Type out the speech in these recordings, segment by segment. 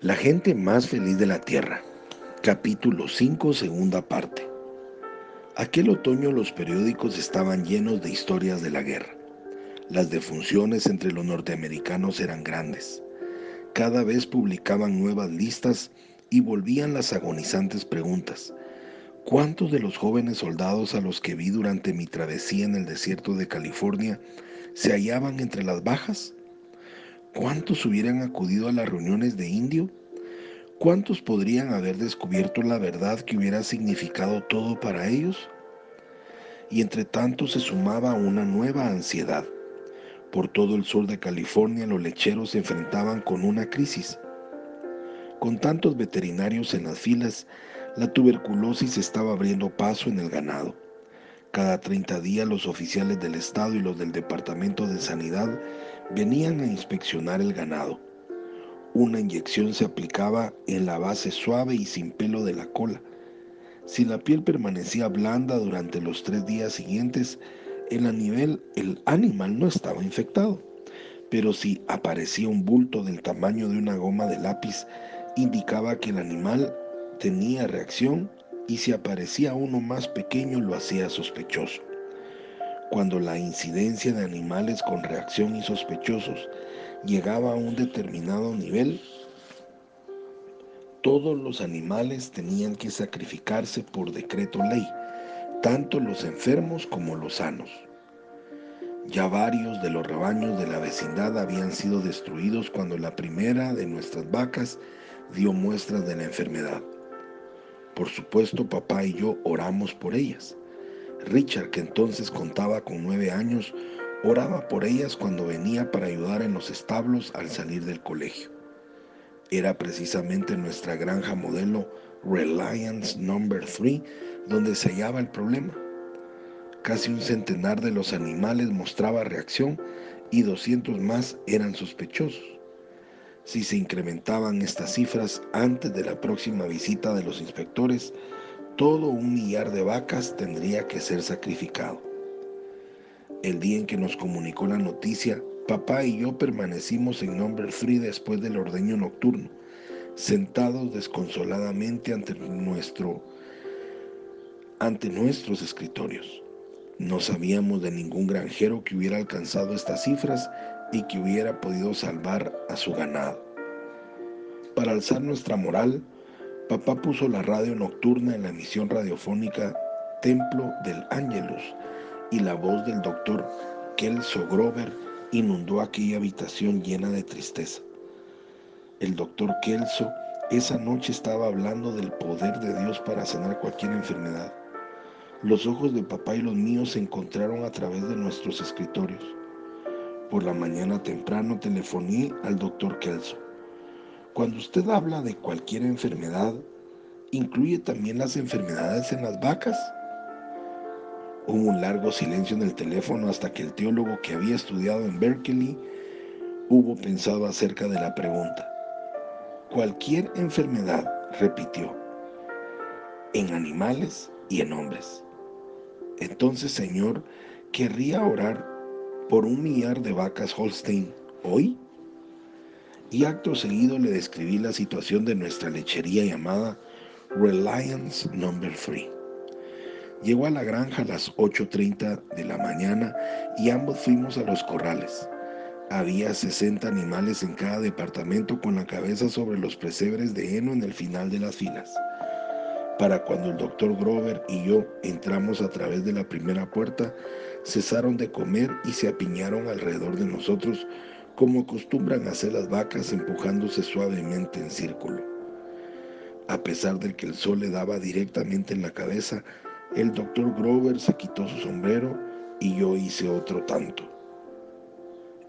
La gente más feliz de la Tierra. Capítulo 5, segunda parte. Aquel otoño los periódicos estaban llenos de historias de la guerra. Las defunciones entre los norteamericanos eran grandes. Cada vez publicaban nuevas listas y volvían las agonizantes preguntas. ¿Cuántos de los jóvenes soldados a los que vi durante mi travesía en el desierto de California se hallaban entre las bajas? ¿Cuántos hubieran acudido a las reuniones de indio? ¿Cuántos podrían haber descubierto la verdad que hubiera significado todo para ellos? Y entre tanto se sumaba una nueva ansiedad. Por todo el sur de California los lecheros se enfrentaban con una crisis. Con tantos veterinarios en las filas, la tuberculosis estaba abriendo paso en el ganado. Cada 30 días los oficiales del Estado y los del Departamento de Sanidad venían a inspeccionar el ganado. Una inyección se aplicaba en la base suave y sin pelo de la cola. Si la piel permanecía blanda durante los tres días siguientes, el, el animal no estaba infectado. Pero si aparecía un bulto del tamaño de una goma de lápiz, indicaba que el animal tenía reacción y si aparecía uno más pequeño lo hacía sospechoso. Cuando la incidencia de animales con reacción y sospechosos llegaba a un determinado nivel, todos los animales tenían que sacrificarse por decreto ley, tanto los enfermos como los sanos. Ya varios de los rebaños de la vecindad habían sido destruidos cuando la primera de nuestras vacas dio muestras de la enfermedad. Por supuesto, papá y yo oramos por ellas. Richard, que entonces contaba con nueve años, oraba por ellas cuando venía para ayudar en los establos al salir del colegio. Era precisamente nuestra granja modelo Reliance Number 3 donde se hallaba el problema. Casi un centenar de los animales mostraba reacción y 200 más eran sospechosos. Si se incrementaban estas cifras antes de la próxima visita de los inspectores, todo un millar de vacas tendría que ser sacrificado. El día en que nos comunicó la noticia, papá y yo permanecimos en Number 3 después del ordeño nocturno, sentados desconsoladamente ante, nuestro, ante nuestros escritorios. No sabíamos de ningún granjero que hubiera alcanzado estas cifras y que hubiera podido salvar a su ganado. Para alzar nuestra moral, papá puso la radio nocturna en la emisión radiofónica Templo del Ángelus y la voz del doctor Kelso Grover inundó aquella habitación llena de tristeza. El doctor Kelso esa noche estaba hablando del poder de Dios para sanar cualquier enfermedad. Los ojos de papá y los míos se encontraron a través de nuestros escritorios. Por la mañana temprano telefoné al doctor Kelso. Cuando usted habla de cualquier enfermedad, ¿incluye también las enfermedades en las vacas? Hubo un largo silencio en el teléfono hasta que el teólogo que había estudiado en Berkeley hubo pensado acerca de la pregunta. Cualquier enfermedad, repitió, en animales y en hombres. Entonces, Señor, ¿querría orar por un millar de vacas Holstein hoy? Y acto seguido le describí la situación de nuestra lechería llamada Reliance Number 3. Llegó a la granja a las 8.30 de la mañana y ambos fuimos a los corrales. Había 60 animales en cada departamento con la cabeza sobre los presebres de heno en el final de las filas. Para cuando el doctor Grover y yo entramos a través de la primera puerta, cesaron de comer y se apiñaron alrededor de nosotros como acostumbran hacer las vacas empujándose suavemente en círculo. A pesar de que el sol le daba directamente en la cabeza, el doctor Grover se quitó su sombrero y yo hice otro tanto.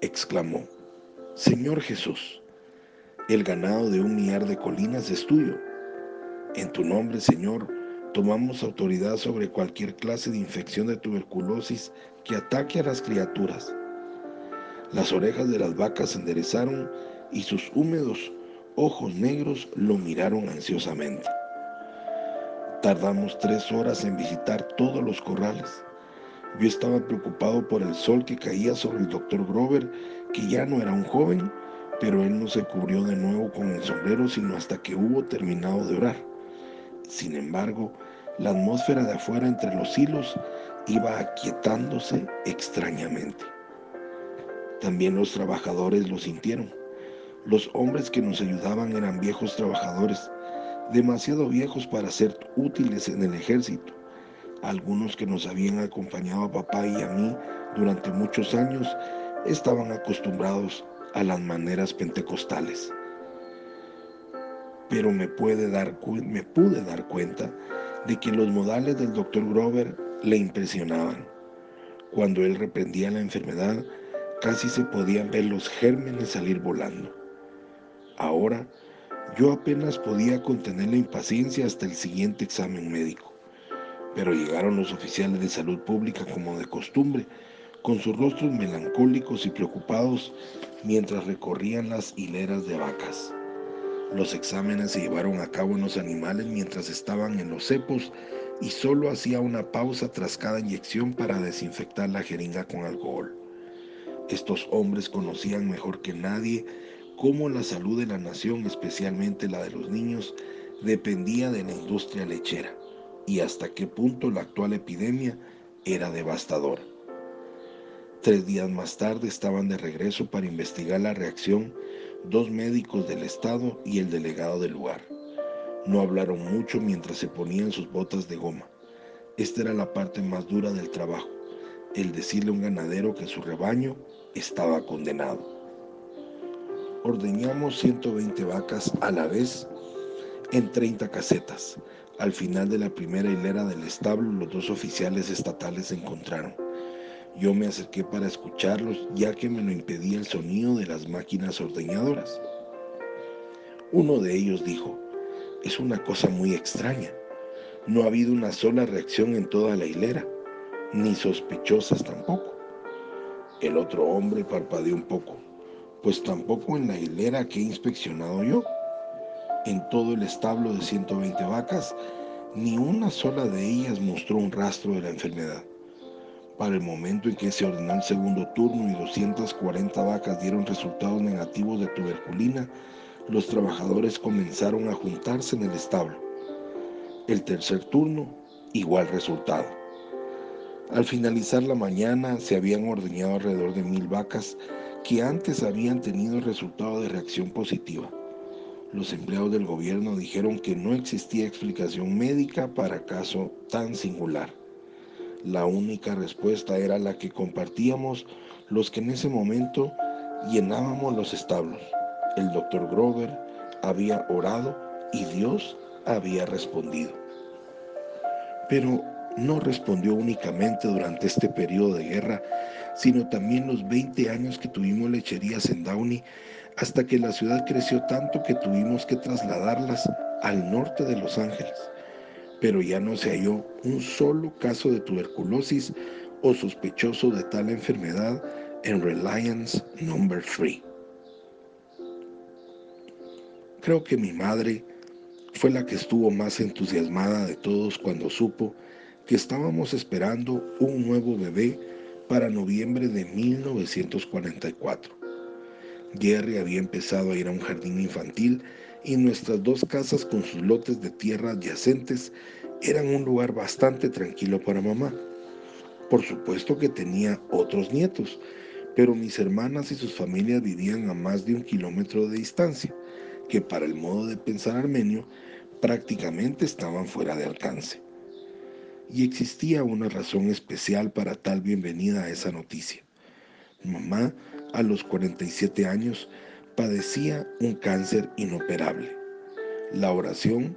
Exclamó, Señor Jesús, el ganado de un millar de colinas es tuyo en tu nombre, Señor, tomamos autoridad sobre cualquier clase de infección de tuberculosis que ataque a las criaturas. Las orejas de las vacas se enderezaron y sus húmedos ojos negros lo miraron ansiosamente. Tardamos tres horas en visitar todos los corrales. Yo estaba preocupado por el sol que caía sobre el doctor Grover, que ya no era un joven, pero él no se cubrió de nuevo con el sombrero sino hasta que hubo terminado de orar. Sin embargo, la atmósfera de afuera entre los hilos iba aquietándose extrañamente. También los trabajadores lo sintieron. Los hombres que nos ayudaban eran viejos trabajadores, demasiado viejos para ser útiles en el ejército. Algunos que nos habían acompañado a papá y a mí durante muchos años estaban acostumbrados a las maneras pentecostales. Pero me, pude dar cuenta de que los modales del doctor Grover le impresionaban. Cuando él reprendía la enfermedad, casi se podían ver los gérmenes salir volando. Ahora, yo apenas podía contener la impaciencia hasta el siguiente examen médico. Pero llegaron los oficiales de salud pública como de costumbre, con sus rostros melancólicos y preocupados mientras recorrían las hileras de vacas. Los exámenes se llevaron a cabo en los animales mientras estaban en los cepos y solo hacía una pausa tras cada inyección para desinfectar la jeringa con alcohol. Estos hombres conocían mejor que nadie cómo la salud de la nación, especialmente la de los niños, dependía de la industria lechera y hasta qué punto la actual epidemia era devastadora. Tres días más tarde estaban de regreso para investigar la reacción dos médicos del estado y el delegado del lugar. No hablaron mucho mientras se ponían sus botas de goma. Esta era la parte más dura del trabajo, el decirle a un ganadero que su rebaño estaba condenado ordeñamos 120 vacas a la vez en 30 casetas. Al final de la primera hilera del establo, los dos oficiales estatales se encontraron. Yo me acerqué para escucharlos, ya que me lo impedía el sonido de las máquinas ordeñadoras. Uno de ellos dijo, es una cosa muy extraña. No ha habido una sola reacción en toda la hilera, ni sospechosas tampoco. El otro hombre parpadeó un poco pues tampoco en la hilera que he inspeccionado yo. En todo el establo de 120 vacas, ni una sola de ellas mostró un rastro de la enfermedad. Para el momento en que se ordenó el segundo turno y 240 vacas dieron resultados negativos de tuberculina, los trabajadores comenzaron a juntarse en el establo. El tercer turno, igual resultado. Al finalizar la mañana se habían ordeñado alrededor de mil vacas que antes habían tenido resultado de reacción positiva. Los empleados del gobierno dijeron que no existía explicación médica para caso tan singular. La única respuesta era la que compartíamos los que en ese momento llenábamos los establos. El doctor Grover había orado y Dios había respondido. Pero no respondió únicamente durante este periodo de guerra, sino también los 20 años que tuvimos lecherías en Downey, hasta que la ciudad creció tanto que tuvimos que trasladarlas al norte de Los Ángeles. Pero ya no se halló un solo caso de tuberculosis o sospechoso de tal enfermedad en Reliance Number 3. Creo que mi madre fue la que estuvo más entusiasmada de todos cuando supo que estábamos esperando un nuevo bebé para noviembre de 1944. Jerry había empezado a ir a un jardín infantil y nuestras dos casas con sus lotes de tierra adyacentes eran un lugar bastante tranquilo para mamá. Por supuesto que tenía otros nietos, pero mis hermanas y sus familias vivían a más de un kilómetro de distancia, que para el modo de pensar armenio prácticamente estaban fuera de alcance y existía una razón especial para tal bienvenida a esa noticia. Mamá, a los 47 años, padecía un cáncer inoperable. La oración,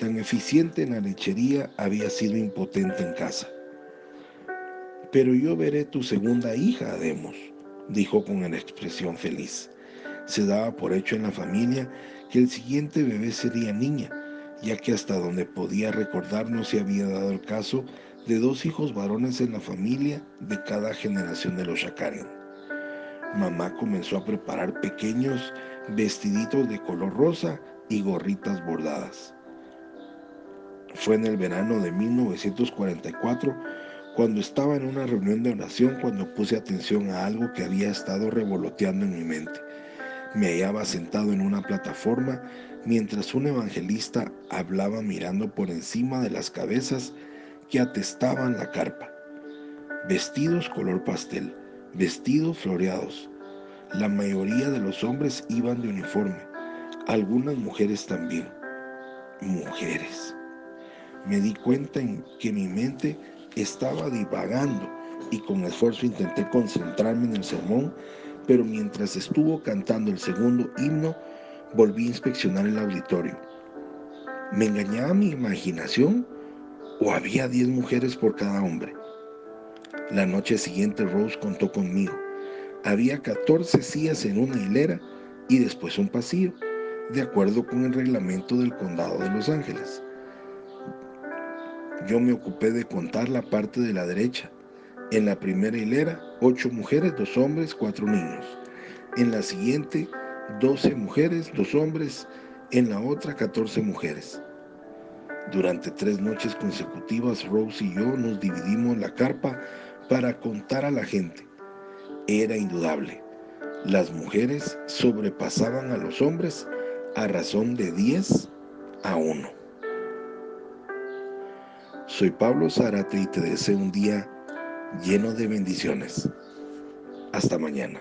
tan eficiente en la lechería, había sido impotente en casa. Pero yo veré tu segunda hija, Ademos, dijo con una expresión feliz. Se daba por hecho en la familia que el siguiente bebé sería niña, ya que hasta donde podía recordar no se había dado el caso de dos hijos varones en la familia de cada generación de los Shakaren. Mamá comenzó a preparar pequeños vestiditos de color rosa y gorritas bordadas. Fue en el verano de 1944 cuando estaba en una reunión de oración cuando puse atención a algo que había estado revoloteando en mi mente. Me hallaba sentado en una plataforma mientras un evangelista hablaba mirando por encima de las cabezas que atestaban la carpa. Vestidos color pastel, vestidos floreados. La mayoría de los hombres iban de uniforme, algunas mujeres también. Mujeres. Me di cuenta en que mi mente estaba divagando y con esfuerzo intenté concentrarme en el sermón, pero mientras estuvo cantando el segundo himno, volví a inspeccionar el auditorio. ¿Me engañaba mi imaginación o había diez mujeres por cada hombre? La noche siguiente Rose contó conmigo. Había 14 sillas en una hilera y después un pasillo, de acuerdo con el reglamento del condado de Los Ángeles. Yo me ocupé de contar la parte de la derecha. En la primera hilera, ocho mujeres, dos hombres, cuatro niños. En la siguiente, doce mujeres, dos hombres. En la otra, catorce mujeres. Durante tres noches consecutivas, Rose y yo nos dividimos la carpa para contar a la gente. Era indudable. Las mujeres sobrepasaban a los hombres a razón de 10 a 1. Soy Pablo Zárate y te deseo un día lleno de bendiciones. Hasta mañana.